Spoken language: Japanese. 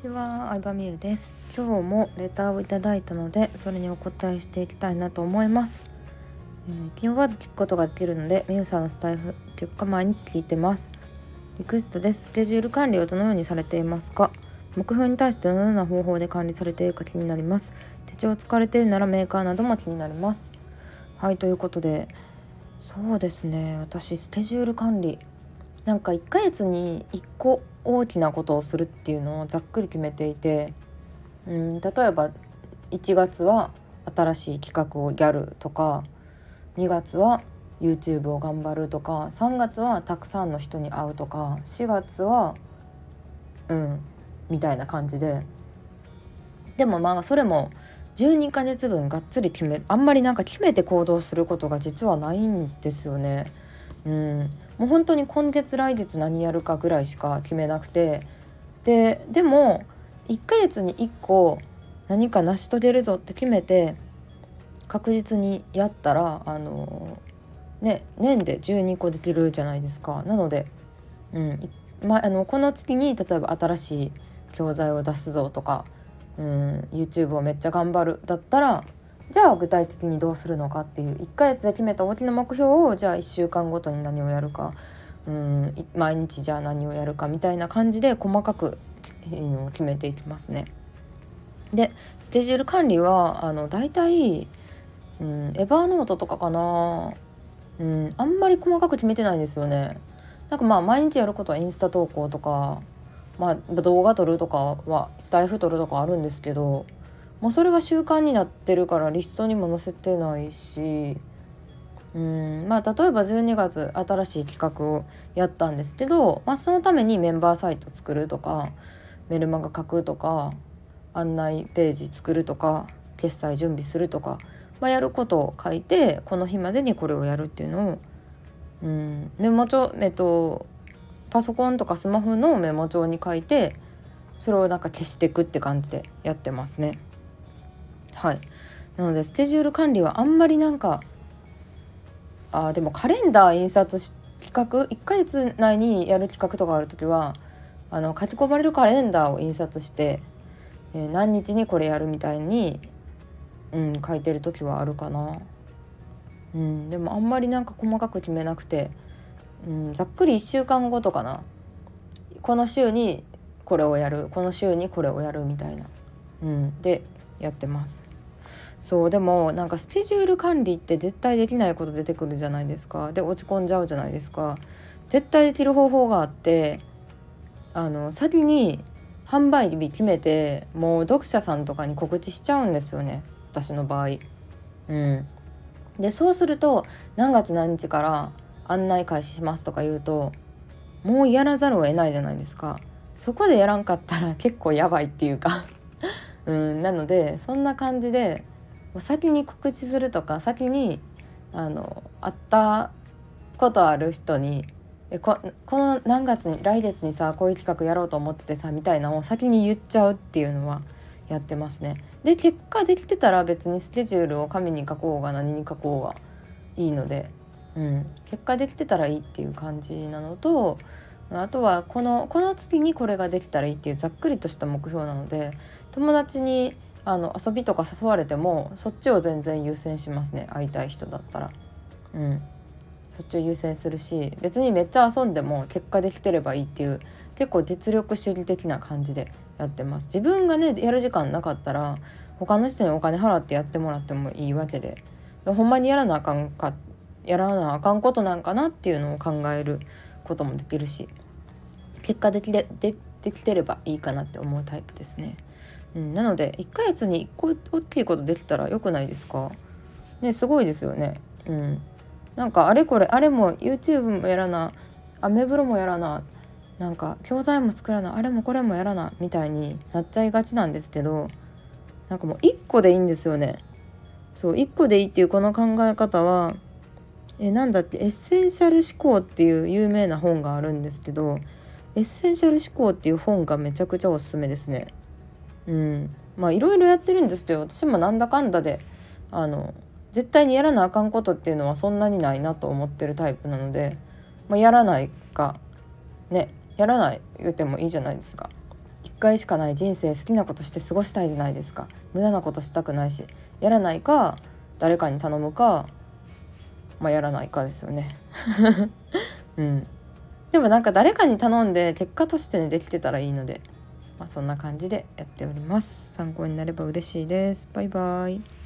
ちは、相葉美優です。今日もレターをいただいたので、それにお答えしていきたいなと思います。えー、気負わず聞くことができるので、美優さんのスタイフ、結果毎日聞いてます。リクエストです。スケジュール管理をどのようにされていますか？目標に対してどのような方法で管理されているか気になります。手帳を使われているならメーカーなども気になります。はい、ということで、そうですね、私、スケジュール管理、なんか1ヶ月に1個大きなことをするっていうのをざっくり決めていて、うん、例えば1月は新しい企画をやるとか2月は YouTube を頑張るとか3月はたくさんの人に会うとか4月はうんみたいな感じででもまあそれも12ヶ月分がっつり決めるあんまりなんか決めて行動することが実はないんですよね。うん、もう本当に今月来月何やるかぐらいしか決めなくて。ででも1ヶ月に1個何か成し遂げるぞって決めて確実にやったらあのね年で12個できるじゃないですか。なので、うんま、あのこの月に例えば新しい教材を出すぞとか、うん、YouTube をめっちゃ頑張るだったらじゃあ具体的にどうするのかっていう1ヶ月で決めた大きな目標をじゃあ1週間ごとに何をやるかうん毎日じゃあ何をやるかみたいな感じで細かく決めていきますね。でスケジュール管理はあの大体、うん、エヴァーノートとかかな、うん、あんまり細かく決めてないんですよね。なんかまあ毎日やることはインスタ投稿とか、まあ、動画撮るとかはスタイフ撮るとかあるんですけどもうそれが習慣になってるからリストにも載せてないしうんまあ例えば12月新しい企画をやったんですけど、まあ、そのためにメンバーサイト作るとかメルマガ書くとか案内ページ作るとか決済準備するとか、まあ、やることを書いてこの日までにこれをやるっていうのを、うん、メモ帳えっとパソコンとかスマホのメモ帳に書いてそれをなんか消していくって感じでやってますね。はい。なのでスケジュール管理はあんまりなんかあでもカレンダー印刷し企画？1ヶ月内にやる企画とかある時はあの書き込まれるカレンダーを印刷して、えー、何日にこれやるみたいに、うん、書いてる時はあるかな。うん、でもあんまりなんか細かく決めなくて、うん、ざっくり1週間ごとかな。この週にこれをやるこの週にこれをやるみたいな、うん、でやってます。そうでもなんかスケジュール管理って絶対できないこと出てくるじゃないですか。で落ち込んじゃうじゃないですか。絶対できる方法があってあの先に販売日決めてもう読者さんとかに告知しちゃうんですよね。私の場合。うん。でそうすると何月何日から案内開始しますとか言うともうやらざるを得ないじゃないですか。そこでやらんかったら結構やばいっていうか。うんなのでそんな感じで先に告知するとか先にあの会ったことある人にえここの何月に来月にさこういう企画やろうと思っててさみたいなのを先に言っちゃうっていうのはやってますね。で結果できてたら別にスケジュールを紙に書こうが何に書こうがいいので、うん、結果できてたらいいっていう感じなのとあとはこのこの月にこれができたらいいっていうざっくりとした目標なので友達にあの遊びとか誘われてもそっちを全然優先しますね。会いたい人だったら。うん。そっちを優先するし別にめっちゃ遊んでも結果できてればいいっていう結構実力主義的な感じでやってます。自分がねやる時間なかったら他の人にお金払ってやってもらってもいいわけでほんまにやらなあかんかやらなあかんことなんかなっていうのを考えることもできるし結果できででできてればいいかなって思うタイプですね。うん、なので1ヶ月に1個大きいことできたらよくないですか？ねすごいですよね。うん、なんかあれこれあれも YouTube もやらなアメブロもやらななんか教材も作らなあれもこれもやらなみたいになっちゃいがちなんですけどなんかもう1個でいいんですよね。そう1個でいいっていうこの考え方はえなんだっけ？エッセンシャル思考っていう有名な本があるんですけどエッセンシャル思考っていう本がめちゃくちゃおすすめですね。うん、まあいろいろやってるんですけど私もなんだかんだであの絶対にやらなあかんことっていうのはそんなにないなと思ってるタイプなので、まあ、やらないかねやらない言うてもいいじゃないですか。1回しかない人生好きなことして過ごしたいじゃないですか無駄なことしたくないしやらないか誰かに頼むかまあやらないかですよね。うん。でもなんか誰かに頼んで結果としてねできてたらいいので、まあ、そんな感じでやっております。参考になれば嬉しいです。バイバイ。